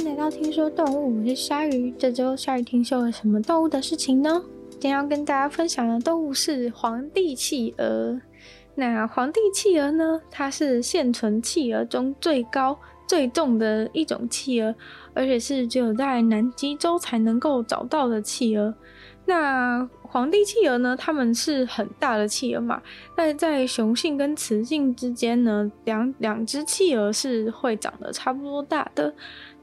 迎来到听说动物，我是鲨鱼。这周鲨鱼听说了什么动物的事情呢？今天要跟大家分享的动物是皇帝企鹅。那皇帝企鹅呢？它是现存企鹅中最高、最重的一种企鹅，而且是只有在南极洲才能够找到的企鹅。那皇帝企鹅呢？它们是很大的企鹅嘛？那在雄性跟雌性之间呢，两两只企鹅是会长得差不多大的。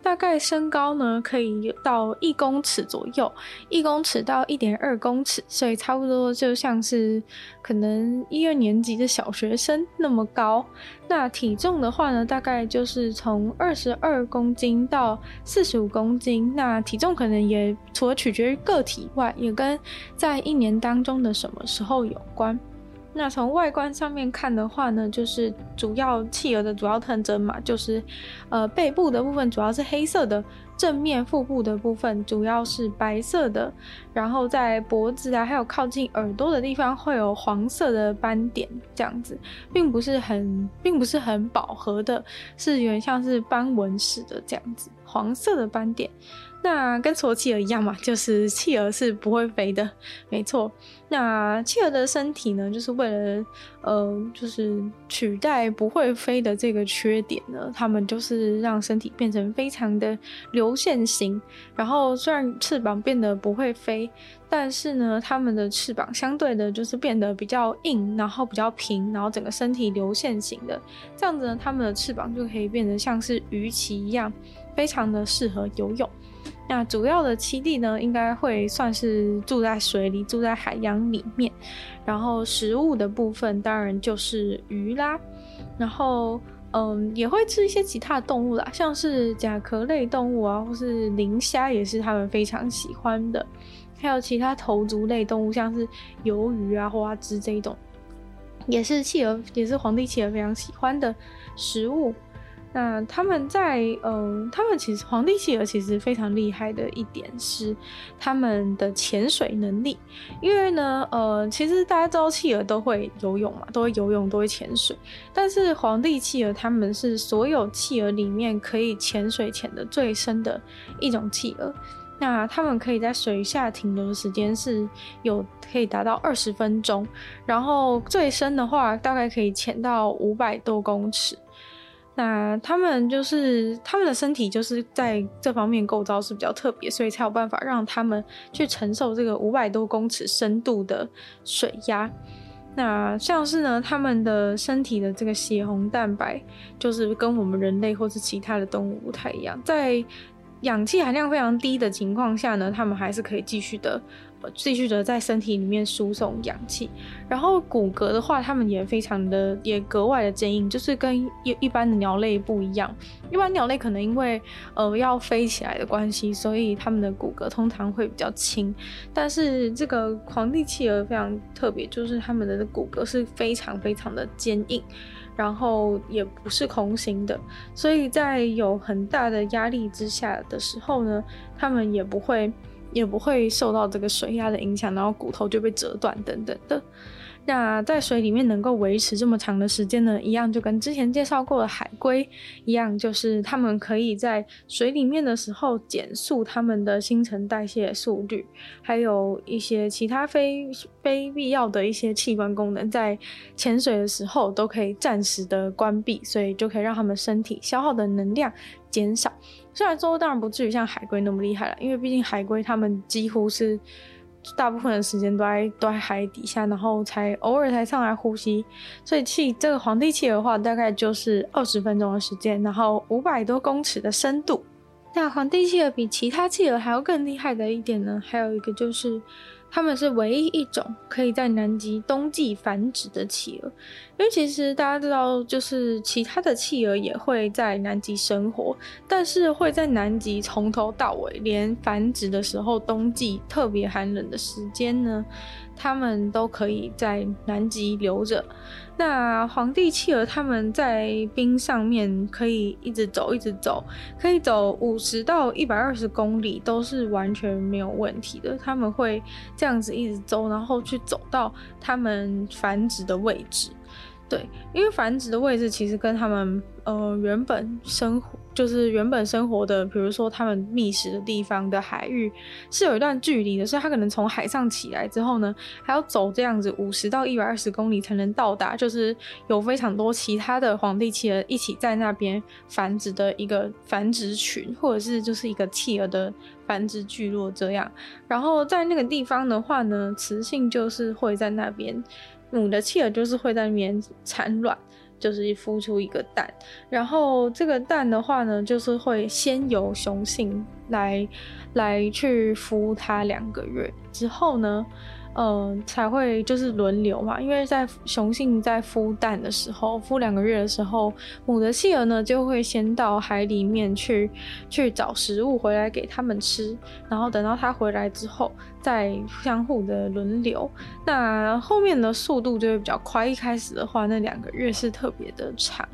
大概身高呢，可以到一公尺左右，一公尺到一点二公尺，所以差不多就像是可能一二年级的小学生那么高。那体重的话呢，大概就是从二十二公斤到四十五公斤。那体重可能也除了取决于个体外，也跟在一年当中的什么时候有关。那从外观上面看的话呢，就是主要企鹅的主要特征嘛，就是，呃，背部的部分主要是黑色的，正面腹部的部分主要是白色的，然后在脖子啊，还有靠近耳朵的地方会有黄色的斑点，这样子，并不是很，并不是很饱和的，是有点像是斑纹似的这样子，黄色的斑点。那跟所企鹅一样嘛，就是企鹅是不会飞的，没错。那企鹅的身体呢，就是为了呃，就是取代不会飞的这个缺点呢，他们就是让身体变成非常的流线型。然后虽然翅膀变得不会飞，但是呢，他们的翅膀相对的就是变得比较硬，然后比较平，然后整个身体流线型的，这样子呢，他们的翅膀就可以变得像是鱼鳍一样，非常的适合游泳。那主要的栖地呢，应该会算是住在水里，住在海洋里面。然后食物的部分当然就是鱼啦，然后嗯也会吃一些其他的动物啦，像是甲壳类动物啊，或是磷虾也是他们非常喜欢的。还有其他头足类动物，像是鱿鱼啊、花枝这一种，也是企鹅，也是皇帝企鹅非常喜欢的食物。那他们在，嗯、他们其实皇帝企鹅其实非常厉害的一点是他们的潜水能力，因为呢，呃，其实大家知道企鹅都会游泳嘛，都会游泳，都会潜水，但是皇帝企鹅他们是所有企鹅里面可以潜水潜的最深的一种企鹅，那他们可以在水下停留的时间是有可以达到二十分钟，然后最深的话大概可以潜到五百多公尺。那他们就是他们的身体就是在这方面构造是比较特别，所以才有办法让他们去承受这个五百多公尺深度的水压。那像是呢，他们的身体的这个血红蛋白，就是跟我们人类或是其他的动物不太一样，在氧气含量非常低的情况下呢，他们还是可以继续的。继续的在身体里面输送氧气，然后骨骼的话，它们也非常的也格外的坚硬，就是跟一一般的鸟类不一样。一般鸟类可能因为呃要飞起来的关系，所以它们的骨骼通常会比较轻。但是这个皇帝企鹅非常特别，就是它们的骨骼是非常非常的坚硬，然后也不是空心的，所以在有很大的压力之下的时候呢，它们也不会。也不会受到这个水压的影响，然后骨头就被折断等等的。那在水里面能够维持这么长的时间呢，一样就跟之前介绍过的海龟一样，就是它们可以在水里面的时候减速它们的新陈代谢速率，还有一些其他非非必要的一些器官功能，在潜水的时候都可以暂时的关闭，所以就可以让他们身体消耗的能量减少。虽然说当然不至于像海龟那么厉害了，因为毕竟海龟它们几乎是。大部分的时间都在都在海底下，然后才偶尔才上来呼吸。所以气这个皇帝气的话，大概就是二十分钟的时间，然后五百多公尺的深度。那皇帝企鹅比其他企鹅还要更厉害的一点呢，还有一个就是。他们是唯一一种可以在南极冬季繁殖的企鹅，因为其实大家知道，就是其他的企鹅也会在南极生活，但是会在南极从头到尾，连繁殖的时候，冬季特别寒冷的时间呢，他们都可以在南极留着。那皇帝企鹅他们在冰上面可以一直走，一直走，可以走五十到一百二十公里都是完全没有问题的。他们会这样子一直走，然后去走到他们繁殖的位置。对，因为繁殖的位置其实跟他们呃原本生活。就是原本生活的，比如说他们觅食的地方的海域是有一段距离的，所以他可能从海上起来之后呢，还要走这样子五十到一百二十公里才能到达，就是有非常多其他的皇帝企鹅一起在那边繁殖的一个繁殖群，或者是就是一个企鹅的繁殖聚落这样。然后在那个地方的话呢，雌性就是会在那边，母的企鹅就是会在里面产卵。就是孵出一个蛋，然后这个蛋的话呢，就是会先由雄性来来去孵它两个月之后呢。嗯、才会就是轮流嘛，因为在雄性在孵蛋的时候，孵两个月的时候，母的企鹅呢就会先到海里面去去找食物回来给他们吃，然后等到它回来之后，再相互的轮流。那后面的速度就会比较快，一开始的话，那两个月是特别的长。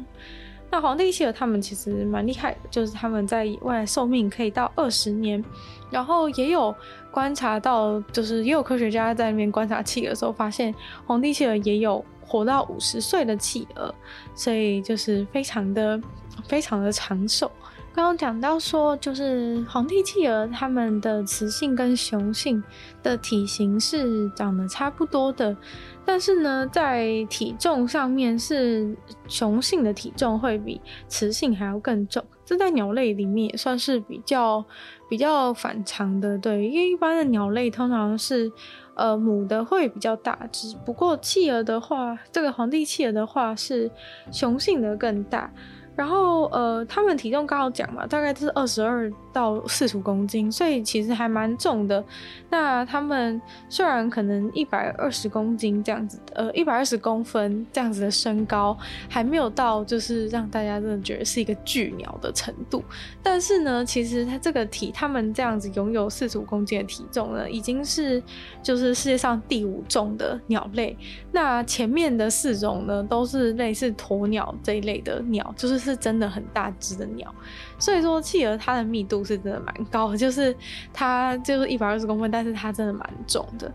那皇帝企鹅他们其实蛮厉害的，就是他们在野外寿命可以到二十年，然后也有观察到，就是也有科学家在那边观察企鹅的时候，发现皇帝企鹅也有活到五十岁的企鹅，所以就是非常的非常的长寿。刚刚讲到说，就是皇帝企鹅它们的雌性跟雄性的体型是长得差不多的。但是呢，在体重上面是雄性的体重会比雌性还要更重，这在鸟类里面也算是比较比较反常的，对，因为一般的鸟类通常是呃母的会比较大只，不过企鹅的话，这个皇帝企鹅的话是雄性的更大。然后，呃，他们体重刚好讲嘛，大概是二十二到四十五公斤，所以其实还蛮重的。那他们虽然可能一百二十公斤这样子，呃，一百二十公分这样子的身高，还没有到就是让大家真的觉得是一个巨鸟的程度。但是呢，其实它这个体，他们这样子拥有四十五公斤的体重呢，已经是就是世界上第五重的鸟类。那前面的四种呢，都是类似鸵鸟这一类的鸟，就是。是真的很大只的鸟，所以说企鹅它的密度是真的蛮高的，就是它就是一百二十公分，但是它真的蛮重的，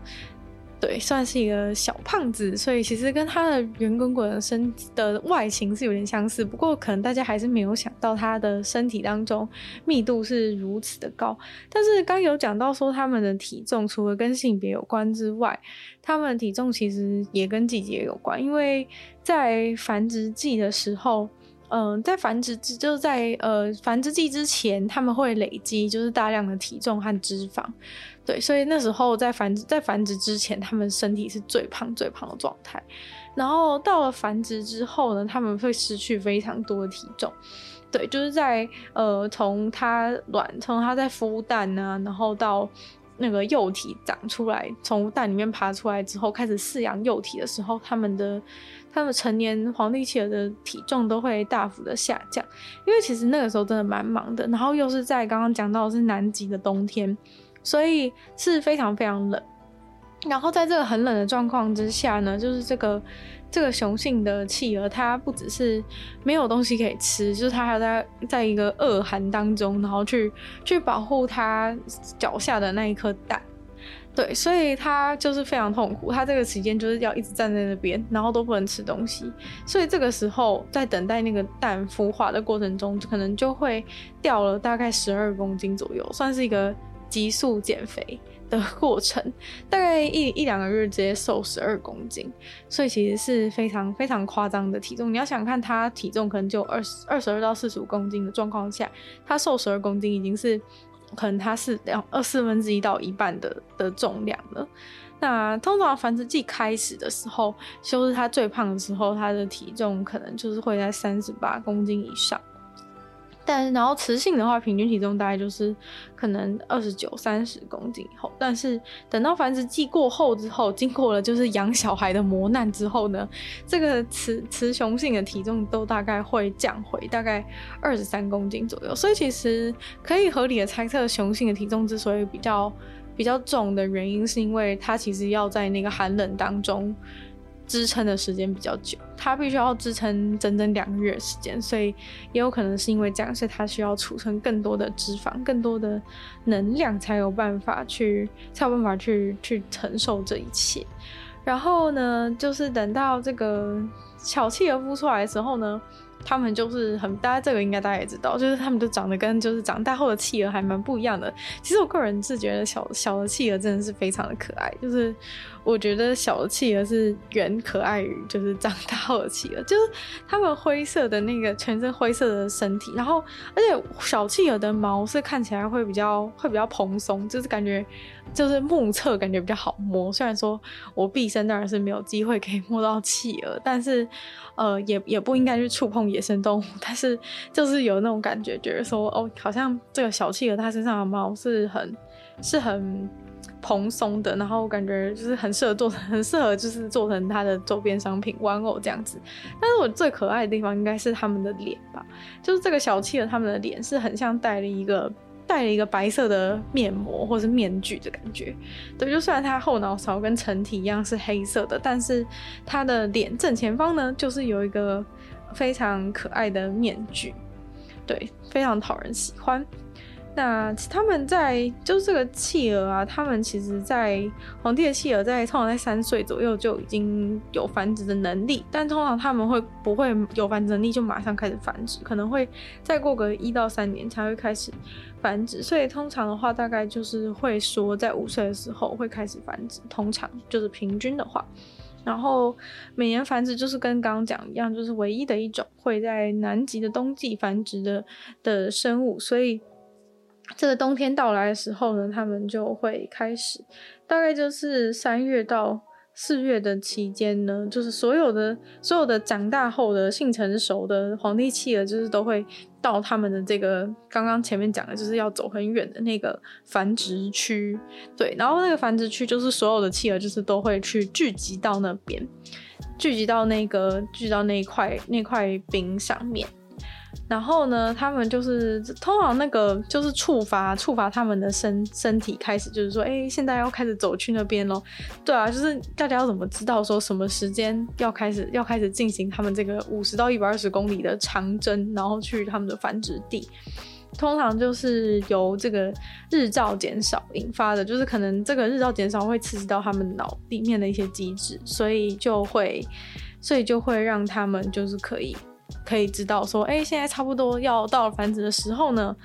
对，算是一个小胖子，所以其实跟它的圆滚滚的身的外形是有点相似，不过可能大家还是没有想到它的身体当中密度是如此的高。但是刚有讲到说它们的体重除了跟性别有关之外，它们的体重其实也跟季节有关，因为在繁殖季的时候。嗯、在繁殖之就是在呃繁殖季之前，他们会累积就是大量的体重和脂肪，对，所以那时候在繁殖在繁殖之前，他们身体是最胖最胖的状态。然后到了繁殖之后呢，他们会失去非常多的体重，对，就是在呃从它卵从它在孵蛋啊，然后到那个幼体长出来，从蛋里面爬出来之后，开始饲养幼体的时候，他们的。他们成年皇帝企鹅的体重都会大幅的下降，因为其实那个时候真的蛮忙的，然后又是在刚刚讲到的是南极的冬天，所以是非常非常冷。然后在这个很冷的状况之下呢，就是这个这个雄性的企鹅，它不只是没有东西可以吃，就是它还在在一个恶寒当中，然后去去保护它脚下的那一颗蛋。对，所以他就是非常痛苦，他这个时间就是要一直站在那边，然后都不能吃东西。所以这个时候在等待那个蛋孵化的过程中，可能就会掉了大概十二公斤左右，算是一个急速减肥的过程，大概一一两个月直接瘦十二公斤，所以其实是非常非常夸张的体重。你要想看他体重可能就二十二十二到四十五公斤的状况下，他瘦十二公斤已经是。可能它是两二四分之一到一半的的重量了。那通常繁殖季开始的时候，就是它最胖的时候，它的体重可能就是会在三十八公斤以上。但然后雌性的话，平均体重大概就是可能二十九、三十公斤以后。但是等到繁殖季过后之后，经过了就是养小孩的磨难之后呢，这个雌雌雄性的体重都大概会降回大概二十三公斤左右。所以其实可以合理的猜测，雄性的体重之所以比较比较重的原因，是因为它其实要在那个寒冷当中。支撑的时间比较久，它必须要支撑整整两个月时间，所以也有可能是因为这样，所以它需要储存更多的脂肪、更多的能量，才有办法去才有办法去去承受这一切。然后呢，就是等到这个小企鹅孵出来的时候呢，他们就是很，大家这个应该大家也知道，就是他们就长得跟就是长大后的企鹅还蛮不一样的。其实我个人是觉得小小的企鹅真的是非常的可爱，就是。我觉得小的企鹅是远可爱于就是长大后的企鹅，就是它们灰色的那个全身灰色的身体，然后而且小企鹅的毛是看起来会比较会比较蓬松，就是感觉就是目测感觉比较好摸。虽然说我毕生当然是没有机会可以摸到企鹅，但是呃也也不应该去触碰野生动物，但是就是有那种感觉，觉得说哦好像这个小企鹅它身上的毛是很是很。蓬松的，然后感觉就是很适合做成，很适合就是做成它的周边商品玩偶这样子。但是我最可爱的地方应该是他们的脸吧，就是这个小企鹅他们的脸是很像戴了一个戴了一个白色的面膜或是面具的感觉。对，就算他后脑勺跟成体一样是黑色的，但是他的脸正前方呢，就是有一个非常可爱的面具，对，非常讨人喜欢。那他们在就是这个企鹅啊，他们其实，在皇帝的企鹅在通常在三岁左右就已经有繁殖的能力，但通常他们会不会有繁殖能力就马上开始繁殖，可能会再过个一到三年才会开始繁殖，所以通常的话大概就是会说在五岁的时候会开始繁殖，通常就是平均的话，然后每年繁殖就是跟刚刚讲一样，就是唯一的一种会在南极的冬季繁殖的的生物，所以。这个冬天到来的时候呢，他们就会开始，大概就是三月到四月的期间呢，就是所有的所有的长大后的性成熟的皇帝企鹅，就是都会到他们的这个刚刚前面讲的，就是要走很远的那个繁殖区，对，然后那个繁殖区就是所有的企鹅就是都会去聚集到那边，聚集到那个聚集到那块那块冰上面。然后呢，他们就是通常那个就是触发触发他们的身身体开始，就是说，哎，现在要开始走去那边咯。对啊，就是大家要怎么知道说什么时间要开始要开始进行他们这个五十到一百二十公里的长征，然后去他们的繁殖地。通常就是由这个日照减少引发的，就是可能这个日照减少会刺激到他们脑里面的一些机制，所以就会所以就会让他们就是可以。可以知道说，哎、现在差不多要到了繁殖的时候呢。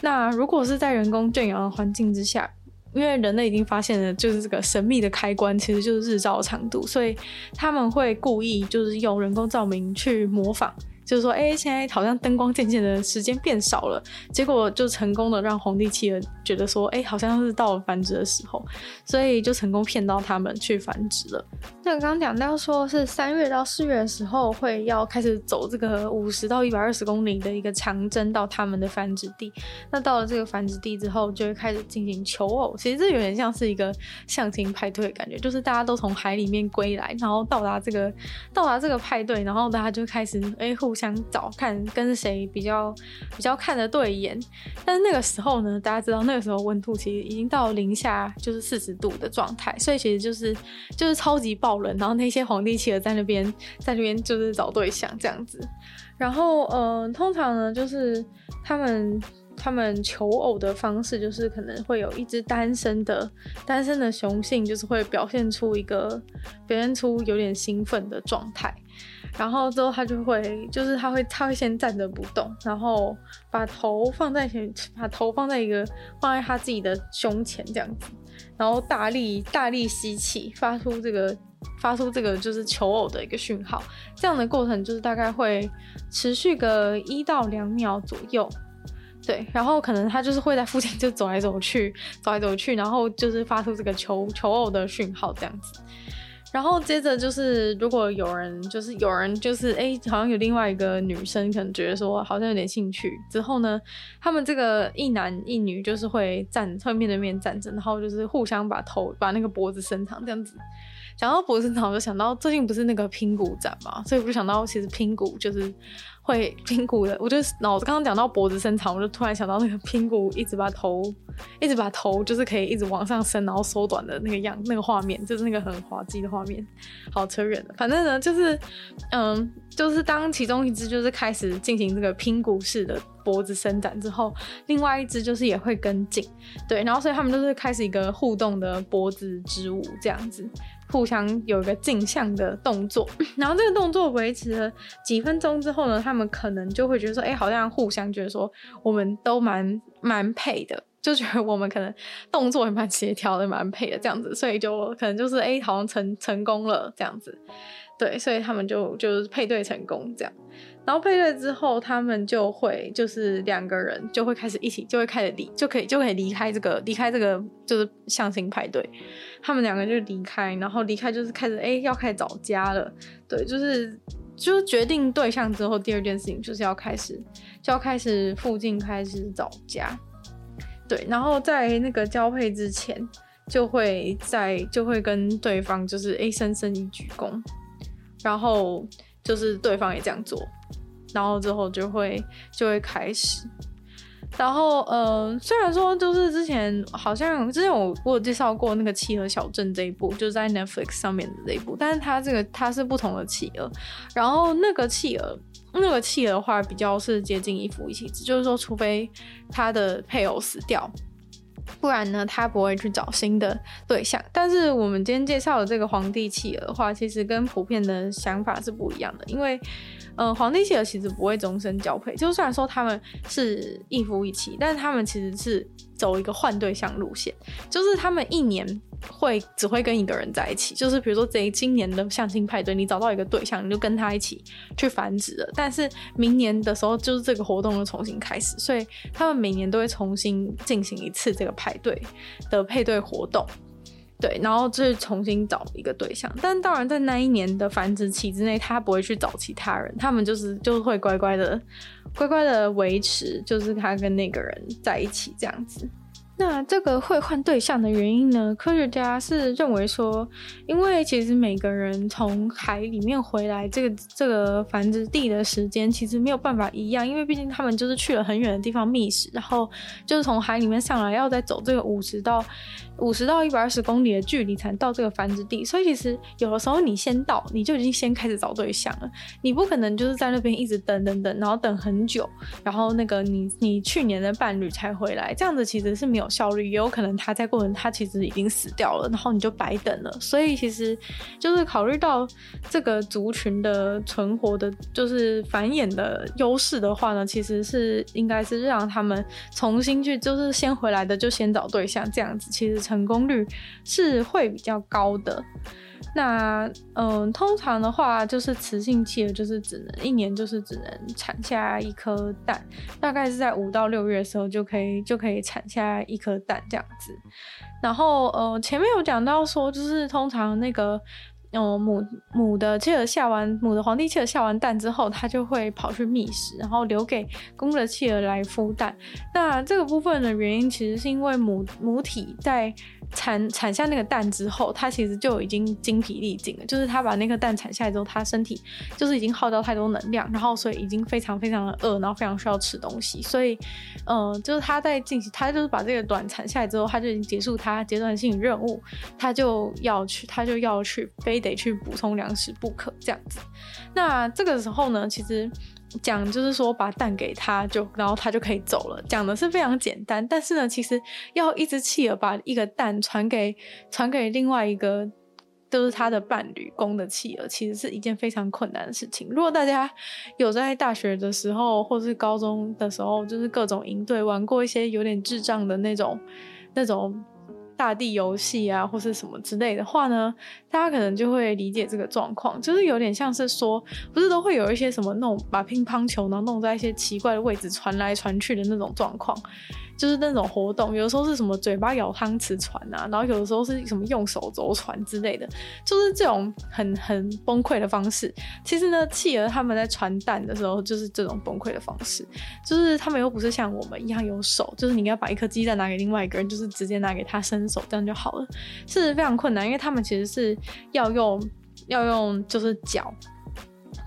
那如果是在人工圈养的环境之下，因为人类已经发现了，就是这个神秘的开关其实就是日照长度，所以他们会故意就是用人工照明去模仿。就是说，哎、现在好像灯光渐渐的时间变少了，结果就成功的让皇帝企鹅觉得说，哎、好像是到了繁殖的时候，所以就成功骗到他们去繁殖了。那刚刚讲到说是三月到四月的时候会要开始走这个五十到一百二十公里的一个长征到他们的繁殖地。那到了这个繁殖地之后，就会开始进行求偶。其实这有点像是一个相亲派对的感觉，就是大家都从海里面归来，然后到达这个到达这个派对，然后大家就开始哎、互。相找看跟谁比较比较看得对眼，但是那个时候呢，大家知道那个时候温度其实已经到零下就是四十度的状态，所以其实就是就是超级爆然后那些皇帝企鹅在那边 在那边就是找对象这样子，然后嗯、呃，通常呢就是他们他们求偶的方式就是可能会有一只单身的单身的雄性，就是会表现出一个表现出有点兴奋的状态。然后之后他就会，就是他会，他会先站着不动，然后把头放在前，把头放在一个放在他自己的胸前这样子，然后大力大力吸气，发出这个发出这个就是求偶的一个讯号。这样的过程就是大概会持续个一到两秒左右，对，然后可能他就是会在附近就走来走去，走来走去，然后就是发出这个求求偶的讯号这样子。然后接着就是，如果有人就是有人就是哎、好像有另外一个女生可能觉得说好像有点兴趣，之后呢，他们这个一男一女就是会站，会面对面站着，然后就是互相把头把那个脖子伸长这样子。想到脖子长，我就想到最近不是那个拼骨展嘛，所以我就想到其实拼骨就是。会拼骨的，我就脑子刚刚讲到脖子伸长，我就突然想到那个拼骨一直把头，一直把头就是可以一直往上升，然后缩短的那个样，那个画面就是那个很滑稽的画面。好扯远了，反正呢就是，嗯，就是当其中一只就是开始进行这个拼骨式的脖子伸展之后，另外一只就是也会跟进，对，然后所以他们就是开始一个互动的脖子之舞这样子。互相有一个镜像的动作，然后这个动作维持了几分钟之后呢，他们可能就会觉得说，哎、欸，好像互相觉得说，我们都蛮蛮配的，就觉得我们可能动作也蛮协调的，蛮配的这样子，所以就可能就是哎、欸，好像成成功了这样子，对，所以他们就就是配对成功这样。然后配对之后，他们就会就是两个人就会开始一起，就会开始离，就可以就可以离开这个离开这个就是相亲派对。他们两个就离开，然后离开就是开始哎要开始找家了。对，就是就决定对象之后，第二件事情就是要开始就要开始附近开始找家。对，然后在那个交配之前，就会在就会跟对方就是哎深深一鞠躬，然后。就是对方也这样做，然后之后就会就会开始，然后呃，虽然说就是之前好像之前我我有介绍过那个企鹅小镇这一部，就是在 Netflix 上面的这一部，但是它这个它是不同的企鹅，然后那个企鹅那个企鹅的话比较是接近一夫一妻制，就是说除非他的配偶死掉。不然呢，他不会去找新的对象。但是我们今天介绍的这个皇帝企鹅的话，其实跟普遍的想法是不一样的。因为，呃，皇帝企鹅其实不会终身交配。就虽然说他们是一夫一妻，但是他们其实是走一个换对象路线，就是他们一年。会只会跟一个人在一起，就是比如说这今年的相亲派对，你找到一个对象，你就跟他一起去繁殖了。但是明年的时候，就是这个活动又重新开始，所以他们每年都会重新进行一次这个派对的配对活动。对，然后就是重新找一个对象。但当然，在那一年的繁殖期之内，他不会去找其他人，他们就是就会乖乖的乖乖的维持，就是他跟那个人在一起这样子。那这个会换对象的原因呢？科学家是认为说，因为其实每个人从海里面回来，这个这个繁殖地的时间其实没有办法一样，因为毕竟他们就是去了很远的地方觅食，然后就是从海里面上来，要再走这个五十到五十到一百二十公里的距离才到这个繁殖地，所以其实有的时候你先到，你就已经先开始找对象了，你不可能就是在那边一直等等等，然后等很久，然后那个你你去年的伴侣才回来，这样子其实是没有。效率也有可能他在过程他其实已经死掉了，然后你就白等了。所以其实就是考虑到这个族群的存活的，就是繁衍的优势的话呢，其实是应该是让他们重新去，就是先回来的就先找对象，这样子其实成功率是会比较高的。那嗯，通常的话就是雌性企鹅就是只能一年就是只能产下一颗蛋，大概是在五到六月的时候就可以就可以产下一颗蛋这样子。然后呃，前面有讲到说，就是通常那个。嗯，母母的企鹅下完母的皇帝企鹅下完蛋之后，它就会跑去觅食，然后留给公的企鹅来孵蛋。那这个部分的原因，其实是因为母母体在产产下那个蛋之后，它其实就已经精疲力尽了。就是它把那个蛋产下来之后，它身体就是已经耗掉太多能量，然后所以已经非常非常的饿，然后非常需要吃东西。所以，嗯，就是它在进行，它就是把这个卵产下来之后，它就已经结束它阶段性任务，它就要去，它就要去飞。非得去补充粮食不可，这样子。那这个时候呢，其实讲就是说把蛋给他，就然后他就可以走了。讲的是非常简单，但是呢，其实要一只企鹅把一个蛋传给传给另外一个、就是他的伴侣公的企鹅，其实是一件非常困难的事情。如果大家有在大学的时候或是高中的时候，就是各种营队玩过一些有点智障的那种那种。大地游戏啊，或是什么之类的话呢，大家可能就会理解这个状况，就是有点像是说，不是都会有一些什么弄把乒乓球呢弄在一些奇怪的位置传来传去的那种状况。就是那种活动，有的时候是什么嘴巴咬汤匙传啊，然后有的时候是什么用手肘传之类的，就是这种很很崩溃的方式。其实呢，企鹅他们在传蛋的时候就是这种崩溃的方式，就是他们又不是像我们一样有手，就是你要把一颗鸡蛋拿给另外一个人，就是直接拿给他伸手这样就好了，是非常困难，因为他们其实是要用要用就是脚。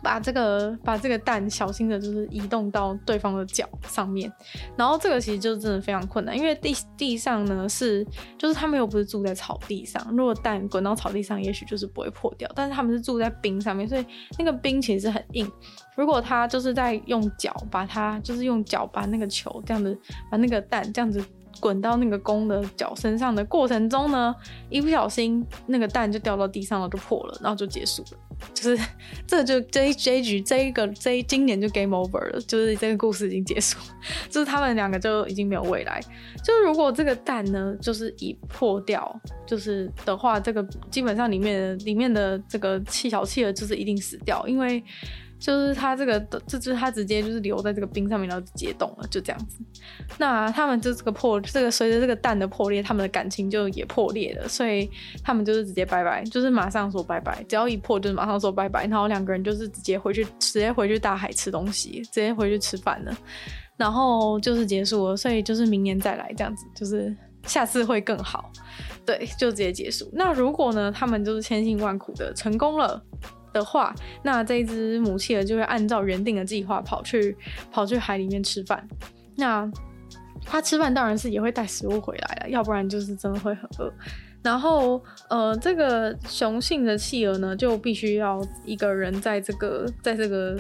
把这个把这个蛋小心的，就是移动到对方的脚上面，然后这个其实就真的非常困难，因为地地上呢是，就是他们又不是住在草地上，如果蛋滚到草地上，也许就是不会破掉，但是他们是住在冰上面，所以那个冰其实是很硬，如果他就是在用脚把它，就是用脚把那个球这样子，把那个蛋这样子。滚到那个公的脚身上的过程中呢，一不小心那个蛋就掉到地上了，就破了，然后就结束了。就是 这就这一这一局这一个这一今年就 game over 了，就是这个故事已经结束，就是他们两个就已经没有未来。就是如果这个蛋呢，就是已破掉，就是的话，这个基本上里面里面的这个气小企鹅就是一定死掉，因为。就是它这个，这就是它直接就是留在这个冰上面，然后解冻了，就这样子。那他们就这个破，这个随着这个蛋的破裂，他们的感情就也破裂了，所以他们就是直接拜拜，就是马上说拜拜。只要一破，就是马上说拜拜，然后两个人就是直接回去，直接回去大海吃东西，直接回去吃饭了，然后就是结束了。所以就是明年再来这样子，就是下次会更好。对，就直接结束。那如果呢，他们就是千辛万苦的成功了。的话，那这一只母企鹅就会按照原定的计划跑去跑去海里面吃饭。那它吃饭当然是也会带食物回来了，要不然就是真的会很饿。然后呃，这个雄性的企鹅呢，就必须要一个人在这个在这个。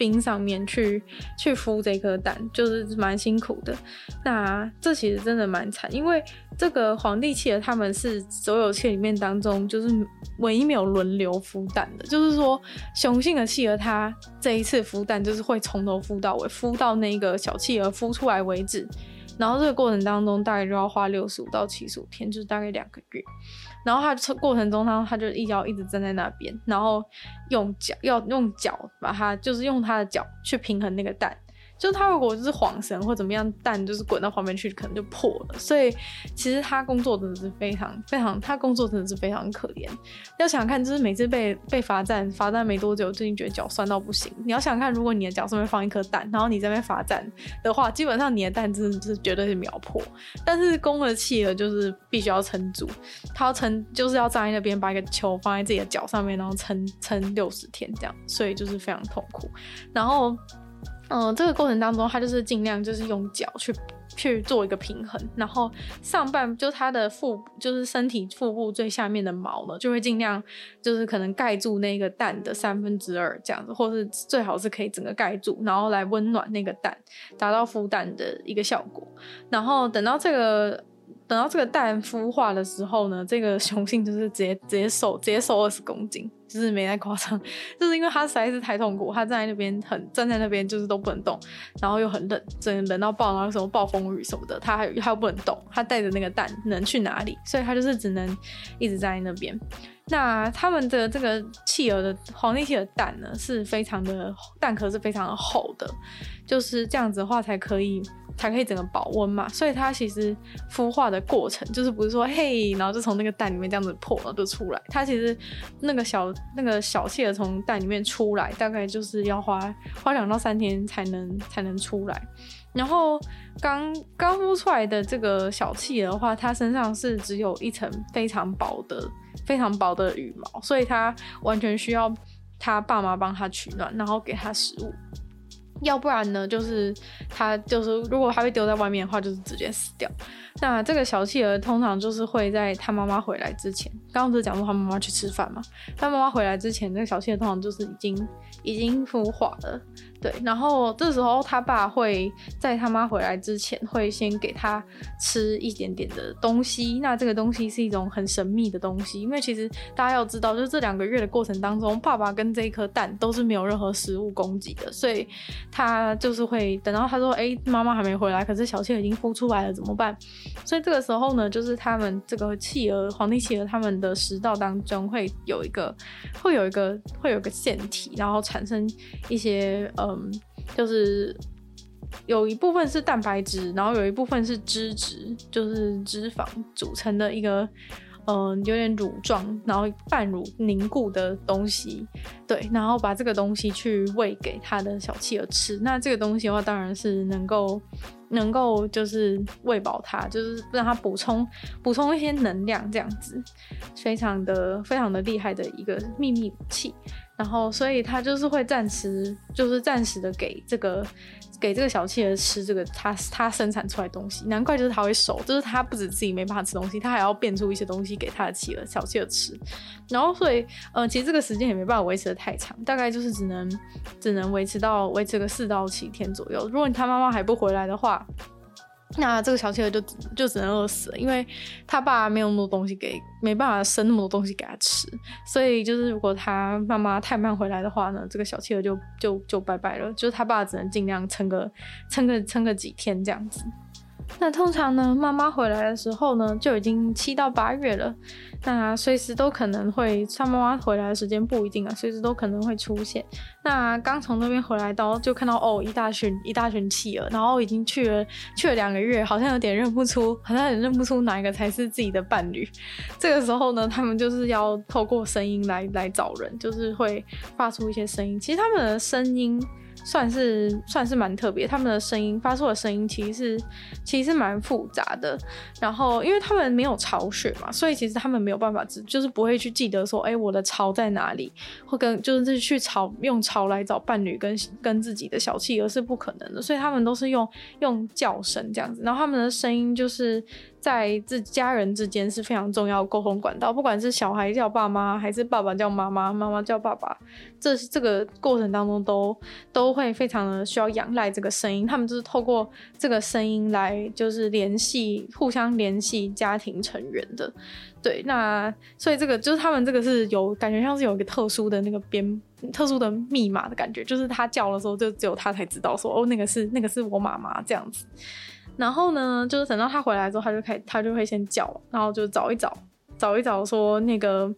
冰上面去去孵这颗蛋，就是蛮辛苦的。那这其实真的蛮惨，因为这个皇帝企鹅他们是所有企鹅里面当中，就是唯一没有轮流孵蛋的。就是说，雄性的企鹅它这一次孵蛋就是会从头孵到尾，孵到那个小企鹅孵出来为止。然后这个过程当中大概就要花六十五到七十五天，就是大概两个月。然后他过程中他他就一脚一直站在那边，然后用脚要用脚把它就是用他的脚去平衡那个蛋。就他如果就是晃神或怎么样，蛋就是滚到旁边去，可能就破了。所以其实他工作真的是非常非常，他工作真的是非常可怜。要想看，就是每次被被罚站，罚站没多久，最近觉得脚酸到不行。你要想看，如果你的脚上面放一颗蛋，然后你在那罚站的话，基本上你的蛋真的是绝对是秒破。但是公的企鹅就是必须要撑住，他要撑，就是要站在那边把一个球放在自己的脚上面，然后撑撑六十天这样，所以就是非常痛苦。然后。嗯，这个过程当中，他就是尽量就是用脚去去做一个平衡，然后上半就他的腹就是身体腹部最下面的毛呢，就会尽量就是可能盖住那个蛋的三分之二这样子，或是最好是可以整个盖住，然后来温暖那个蛋，达到孵蛋的一个效果。然后等到这个。等到这个蛋孵化的时候呢，这个雄性就是直接直接瘦，直接瘦二十公斤，就是没太夸张，就是因为他实在是太痛苦，他站在那边很站在那边就是都不能动，然后又很冷，真的冷到爆，然后什么暴风雨什么的，他还他又不能动，他带着那个蛋能去哪里？所以他就是只能一直站在那边。那他们的这个企鹅的皇帝企鹅蛋呢，是非常的蛋壳是非常的厚的，就是这样子的话才可以。才可以整个保温嘛，所以它其实孵化的过程就是不是说嘿，然后就从那个蛋里面这样子破了就出来。它其实那个小那个小企鹅从蛋里面出来，大概就是要花花两到三天才能才能出来。然后刚刚孵出来的这个小企鹅的话，它身上是只有一层非常薄的非常薄的羽毛，所以它完全需要它爸妈帮它取暖，然后给它食物。要不然呢，就是它就是如果它被丢在外面的话，就是直接死掉。那这个小企鹅通常就是会在他妈妈回来之前，刚刚不是讲说他妈妈去吃饭嘛？他妈妈回来之前，这个小企鹅通常就是已经已经孵化了。对，然后这时候他爸会在他妈回来之前，会先给他吃一点点的东西。那这个东西是一种很神秘的东西，因为其实大家要知道，就是这两个月的过程当中，爸爸跟这一颗蛋都是没有任何食物供给的，所以他就是会等到他说：“哎，妈妈还没回来，可是小企鹅已经孵出来了，怎么办？”所以这个时候呢，就是他们这个企鹅，皇帝企鹅，他们的食道当中会有一个，会有一个，会有一个腺体，然后产生一些。嗯，就是有一部分是蛋白质，然后有一部分是脂质，就是脂肪组成的一个，嗯，有点乳状，然后半乳凝固的东西，对，然后把这个东西去喂给他的小企鹅吃。那这个东西的话，当然是能够能够就是喂饱它，就是让它补充补充一些能量，这样子，非常的非常的厉害的一个秘密武器。然后，所以他就是会暂时，就是暂时的给这个，给这个小企鹅吃这个他他生产出来东西。难怪就是他会瘦，就是他不止自己没办法吃东西，他还要变出一些东西给他的企鹅小企鹅吃。然后，所以，呃，其实这个时间也没办法维持得太长，大概就是只能只能维持到维持个四到七天左右。如果你他妈妈还不回来的话，那这个小企鹅就就只能饿死了，因为他爸没有那么多东西给，没办法生那么多东西给他吃，所以就是如果他妈妈太慢回来的话呢，这个小企鹅就就就拜拜了，就是他爸只能尽量撑个撑个撑个几天这样子。那通常呢，妈妈回来的时候呢，就已经七到八月了。那随时都可能会，他妈妈回来的时间不一定啊，随时都可能会出现。那刚从那边回来到，就看到哦，一大群一大群企鹅，然后已经去了去了两个月，好像有点认不出，好像有点认不出哪一个才是自己的伴侣。这个时候呢，他们就是要透过声音来来找人，就是会发出一些声音。其实他们的声音。算是算是蛮特别，他们的声音发出的声音其实是其实是蛮复杂的。然后因为他们没有巢穴嘛，所以其实他们没有办法，就是不会去记得说，哎、我的巢在哪里，或跟就是去巢用巢来找伴侣跟跟自己的小企鹅是不可能的。所以他们都是用用叫声这样子，然后他们的声音就是。在自家人之间是非常重要沟通管道，不管是小孩叫爸妈，还是爸爸叫妈妈，妈妈叫爸爸，这是这个过程当中都都会非常的需要仰赖这个声音，他们就是透过这个声音来就是联系，互相联系家庭成员的。对，那所以这个就是他们这个是有感觉像是有一个特殊的那个编特殊的密码的感觉，就是他叫的时候就只有他才知道说哦，那个是那个是我妈妈这样子。然后呢，就是等到他回来之后，他就开，他就会先叫，然后就找一找，找一找，说那个，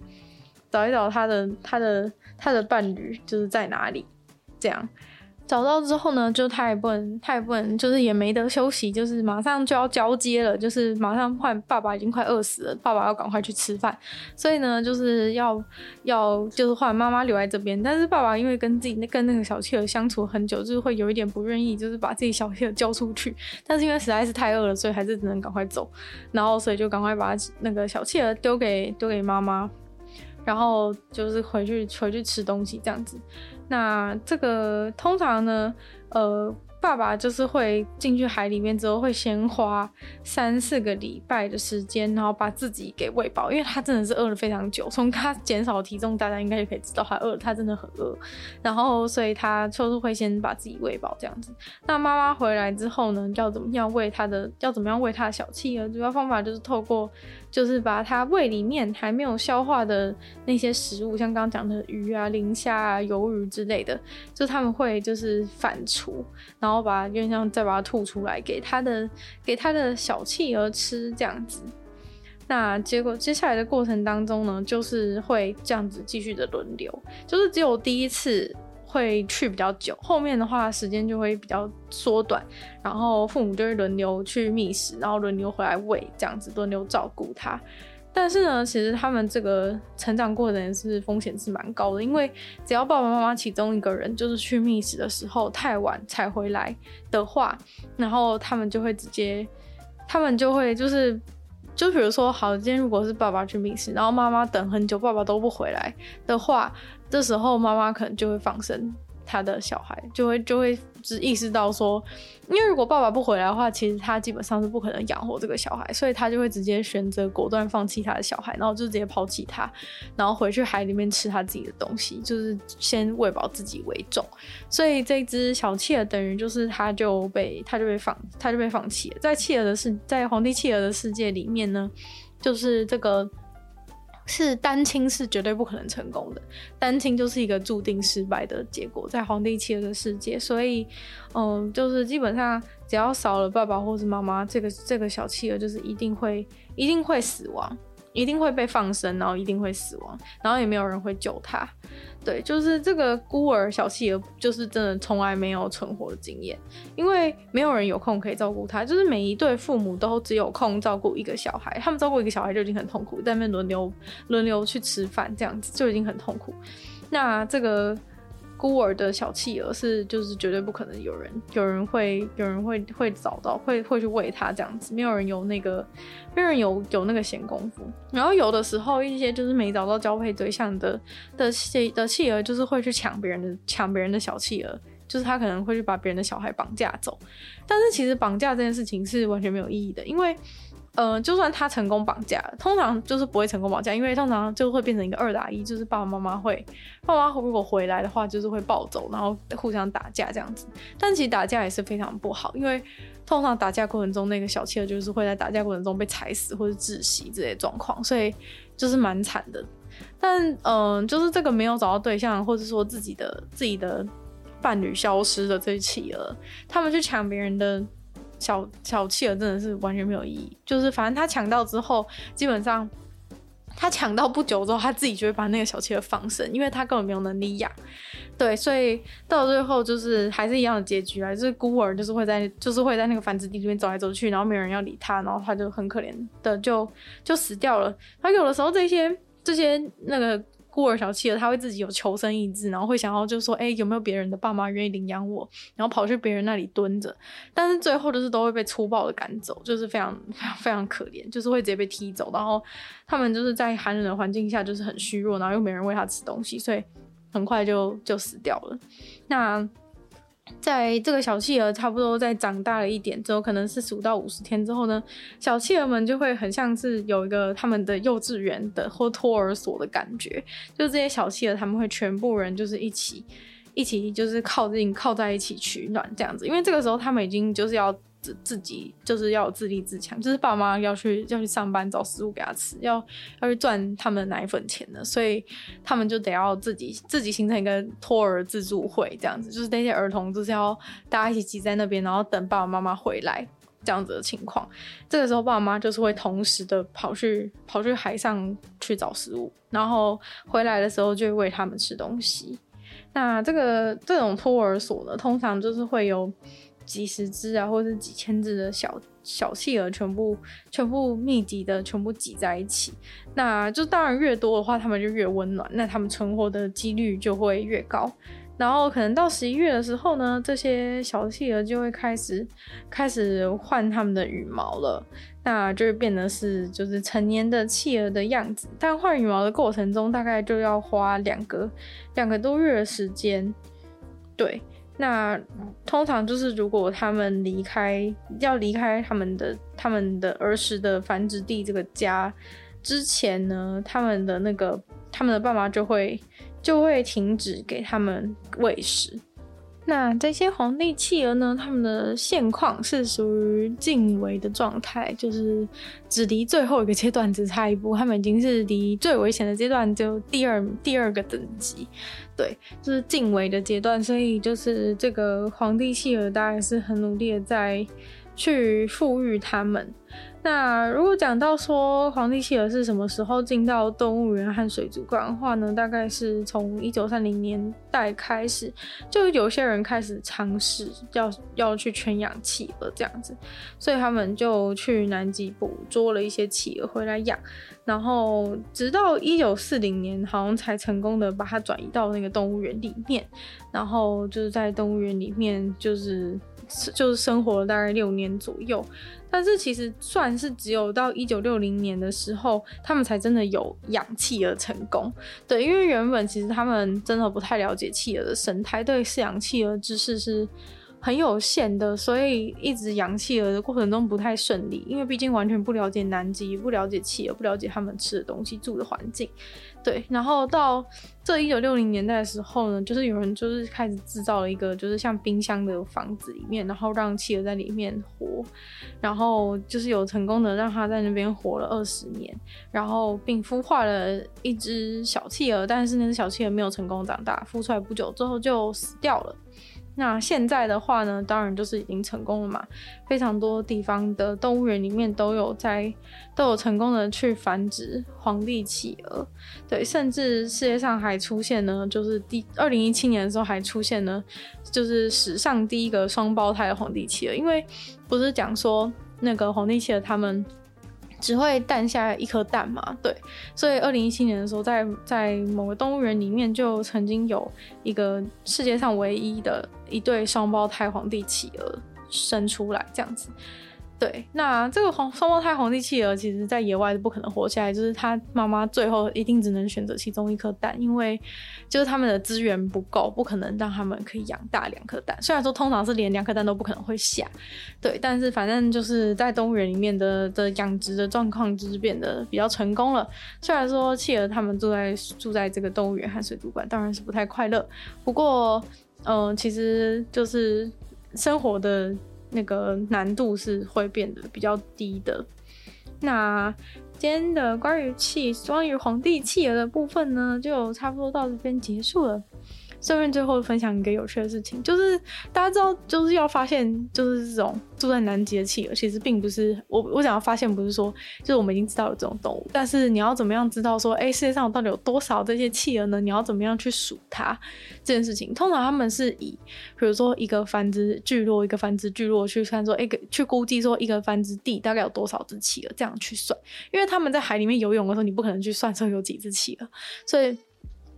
找一找他的他的他的伴侣就是在哪里，这样。找到之后呢，就他也不能，他也不能，就是也没得休息，就是马上就要交接了，就是马上换爸爸已经快饿死了，爸爸要赶快去吃饭，所以呢，就是要要就是换妈妈留在这边，但是爸爸因为跟自己那跟那个小企鹅相处很久，就是会有一点不愿意，就是把自己小企鹅交出去，但是因为实在是太饿了，所以还是只能赶快走，然后所以就赶快把那个小企鹅丢给丢给妈妈，然后就是回去回去吃东西这样子。那这个通常呢，呃，爸爸就是会进去海里面之后，会先花三四个礼拜的时间，然后把自己给喂饱，因为他真的是饿了非常久。从他减少体重，大家应该就可以知道他饿了，他真的很饿。然后，所以他就是会先把自己喂饱这样子。那妈妈回来之后呢，要怎么样喂他的？要怎么样喂他的小企鹅？主要方法就是透过。就是把它胃里面还没有消化的那些食物，像刚刚讲的鱼啊、磷虾啊、鱿鱼之类的，就他们会就是反刍，然后把原像再把它吐出来给他的给他的小企鹅吃这样子。那结果接下来的过程当中呢，就是会这样子继续的轮流，就是只有第一次。会去比较久，后面的话时间就会比较缩短，然后父母就会轮流去觅食，然后轮流回来喂，这样子轮流照顾他。但是呢，其实他们这个成长过程是风险是蛮高的，因为只要爸爸妈妈其中一个人就是去觅食的时候太晚才回来的话，然后他们就会直接，他们就会就是，就比如说，好，今天如果是爸爸去觅食，然后妈妈等很久，爸爸都不回来的话。这时候妈妈可能就会放生他的小孩，就会就会只意识到说，因为如果爸爸不回来的话，其实他基本上是不可能养活这个小孩，所以他就会直接选择果断放弃他的小孩，然后就直接抛弃他，然后回去海里面吃他自己的东西，就是先喂饱自己为重。所以这只小企鹅等于就是他就被他就被放他就被放弃了，在企鹅的世在皇帝企鹅的世界里面呢，就是这个。是单亲是绝对不可能成功的，单亲就是一个注定失败的结果，在皇帝企鹅的世界，所以，嗯，就是基本上只要少了爸爸或是妈妈，这个这个小企鹅就是一定会一定会死亡。一定会被放生，然后一定会死亡，然后也没有人会救他。对，就是这个孤儿小企鹅，就是真的从来没有存活的经验，因为没有人有空可以照顾他。就是每一对父母都只有空照顾一个小孩，他们照顾一个小孩就已经很痛苦，在那边轮流轮流去吃饭，这样子就已经很痛苦。那这个。孤儿的小企鹅是，就是绝对不可能有人，有人会，有人会会找到，会会去喂它这样子，没有人有那个，没有人有有那个闲工夫。然后有的时候一些就是没找到交配对象的的企的企鹅，就是会去抢别人的抢别人的小企鹅，就是他可能会去把别人的小孩绑架走。但是其实绑架这件事情是完全没有意义的，因为呃，就算他成功绑架，通常就是不会成功绑架，因为通常就会变成一个二打一，就是爸爸妈妈会，爸爸妈妈如果回来的话，就是会暴走，然后互相打架这样子。但其实打架也是非常不好，因为通常打架过程中，那个小企鹅就是会在打架过程中被踩死或者窒息这些状况，所以就是蛮惨的。但嗯、就是这个没有找到对象，或者说自己的自己的伴侣消失的这些企鹅，他们去抢别人的。小小企鹅真的是完全没有意义，就是反正他抢到之后，基本上他抢到不久之后，他自己就会把那个小企鹅放生，因为他根本没有能力养。对，所以到最后就是还是一样的结局啊，就是孤儿就是会在就是会在那个繁殖地里面走来走去，然后没有人要理他，然后他就很可怜的就就死掉了。他有的时候这些这些那个。孤儿小企鹅，他会自己有求生意志，然后会想要就是说，哎、有没有别人的爸妈愿意领养我？然后跑去别人那里蹲着，但是最后就是都会被粗暴的赶走，就是非常 非常非常可怜，就是会直接被踢走。然后他们就是在寒冷的环境下，就是很虚弱，然后又没人喂他吃东西，所以很快就就死掉了。那。在这个小企鹅差不多在长大了一点之后，可能是十五到五十天之后呢，小企鹅们就会很像是有一个他们的幼稚园的或托儿所的感觉，就这些小企鹅他们会全部人就是一起一起就是靠近靠在一起取暖这样子，因为这个时候他们已经就是要。自自己就是要自立自强，就是爸妈要去要去上班找食物给他吃，要要去赚他们的奶粉钱的，所以他们就得要自己自己形成一个托儿自助会这样子，就是那些儿童就是要大家一起挤在那边，然后等爸爸妈妈回来这样子的情况。这个时候爸妈就是会同时的跑去跑去海上去找食物，然后回来的时候就会喂他们吃东西。那这个这种托儿所呢，通常就是会有。几十只啊，或者是几千只的小小企鹅，全部全部密集的全部挤在一起，那就当然越多的话，它们就越温暖，那它们存活的几率就会越高。然后可能到十一月的时候呢，这些小企鹅就会开始开始换它们的羽毛了，那就会变得是就是成年的企鹅的样子。但换羽毛的过程中，大概就要花两个两个多月的时间，对。那通常就是，如果他们离开，要离开他们的他们的儿时的繁殖地这个家之前呢，他们的那个他们的爸妈就会就会停止给他们喂食。那这些皇帝企鹅呢，他们的现况是属于近危的状态，就是只离最后一个阶段只差一步，他们已经是离最危险的阶段就第二第二个等级，对，就是近危的阶段，所以就是这个皇帝企鹅大概是很努力的在去复育他们。那如果讲到说皇帝企鹅是什么时候进到动物园和水族馆的话呢？大概是从一九三零年代开始，就有些人开始尝试要要去圈养企鹅这样子，所以他们就去南极捕捉了一些企鹅回来养，然后直到一九四零年，好像才成功的把它转移到那个动物园里面，然后就是在动物园里面就是就是生活了大概六年左右。但是其实算是只有到一九六零年的时候，他们才真的有养企鹅成功。对，因为原本其实他们真的不太了解企鹅的生态，对饲养企鹅知识是很有限的，所以一直养企鹅的过程中不太顺利。因为毕竟完全不了解南极，不了解企鹅，不了解他们吃的东西、住的环境。对，然后到这一九六零年代的时候呢，就是有人就是开始制造了一个就是像冰箱的房子里面，然后让企鹅在里面活，然后就是有成功的让它在那边活了二十年，然后并孵化了一只小企鹅，但是那只小企鹅没有成功长大，孵出来不久之后就死掉了。那现在的话呢，当然就是已经成功了嘛。非常多地方的动物园里面都有在都有成功的去繁殖皇帝企鹅，对，甚至世界上还出现呢，就是第二零一七年的时候还出现呢，就是史上第一个双胞胎的皇帝企鹅，因为不是讲说那个皇帝企鹅他们。只会诞下一颗蛋嘛？对，所以二零一七年的时候在，在在某个动物园里面就曾经有一个世界上唯一的一对双胞胎皇帝企鹅生出来，这样子。对，那这个黄双胞胎皇帝企鹅，其实在野外是不可能活下来，就是他妈妈最后一定只能选择其中一颗蛋，因为就是他们的资源不够，不可能让他们可以养大两颗蛋。虽然说通常是连两颗蛋都不可能会下，对，但是反正就是在动物园里面的的养殖的状况就是变得比较成功了。虽然说企鹅他们住在住在这个动物园和水族馆，当然是不太快乐，不过嗯、其实就是生活的。那个难度是会变得比较低的。那今天的关于气关于皇帝气儿的部分呢，就差不多到这边结束了。顺便最后分享一个有趣的事情，就是大家知道，就是要发现，就是这种住在南极的企鹅，其实并不是我我想要发现，不是说就是我们已经知道有这种动物，但是你要怎么样知道说，哎、世界上到底有多少这些企鹅呢？你要怎么样去数它这件事情？通常他们是以，比如说一个繁殖聚落，一个繁殖聚落去看说，一个去估计说一个繁殖地大概有多少只企鹅，这样去算，因为他们在海里面游泳的时候，你不可能去算说有几只企鹅，所以。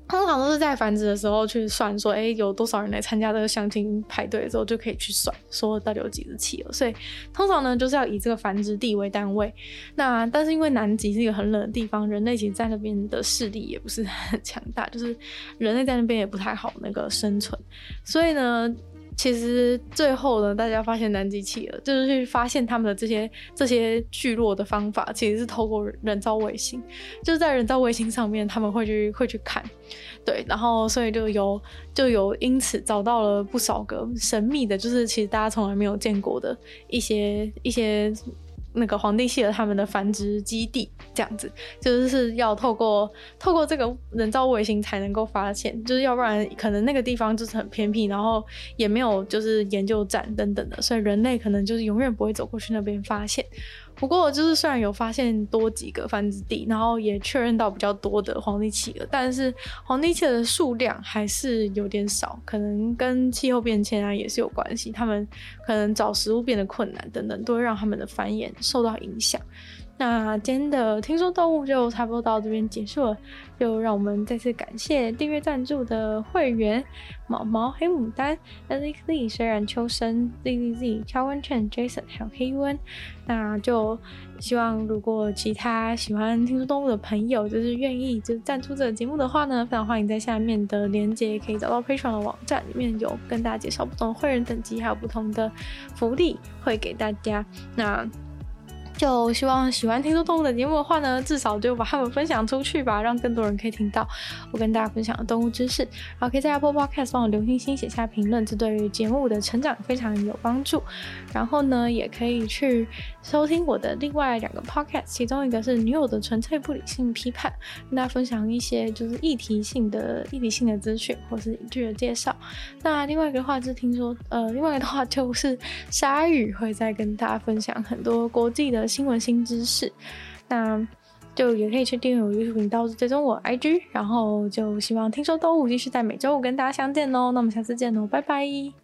通常都是在繁殖的时候去算，说，哎、有多少人来参加这个相亲派对的时候，就可以去算，说到底有几只企鹅。所以通常呢，就是要以这个繁殖地为单位。那但是因为南极是一个很冷的地方，人类其实在那边的势力也不是很强大，就是人类在那边也不太好那个生存。所以呢。其实最后呢，大家发现南极企鹅就是去发现他们的这些这些聚落的方法，其实是透过人造卫星，就是在人造卫星上面他们会去会去看，对，然后所以就有就有因此找到了不少个神秘的，就是其实大家从来没有见过的一些一些。那个皇帝蟹他们的繁殖基地这样子，就是是要透过透过这个人造卫星才能够发现，就是要不然可能那个地方就是很偏僻，然后也没有就是研究站等等的，所以人类可能就是永远不会走过去那边发现。不过，就是虽然有发现多几个繁殖地，然后也确认到比较多的皇帝企鹅，但是皇帝企鹅的数量还是有点少，可能跟气候变迁啊也是有关系。他们可能找食物变得困难等等，都会让他们的繁衍受到影响。那今天的听说动物就差不多到这边结束了，就让我们再次感谢订阅赞助的会员毛毛、黑牡丹、Alex Lee、虽然秋生、ZZZ、乔文倩、Jason 还有黑温。那就希望如果其他喜欢听说动物的朋友，就是愿意就赞助这个节目的话呢，非常欢迎在下面的链接可以找到 Patreon 的网站，里面有跟大家介绍不同的会员等级，还有不同的福利会给大家。那。就希望喜欢听说动物的节目的话呢，至少就把它们分享出去吧，让更多人可以听到我跟大家分享的动物知识。然后可以在 Apple Podcast 帮我留星星、写下评论，这对于节目的成长非常有帮助。然后呢，也可以去收听我的另外两个 Podcast，其中一个是女友的纯粹不理性批判，跟大家分享一些就是议题性的议题性的资讯或是影剧的介绍。那另外一个话是听说，呃，另外一个的话就是鲨鱼会再跟大家分享很多国际的新闻新知识，那就也可以去订阅我 YouTube 频道，追踪我 IG，然后就希望听说动物继续在每周五跟大家相见哦。那我们下次见喽，拜拜。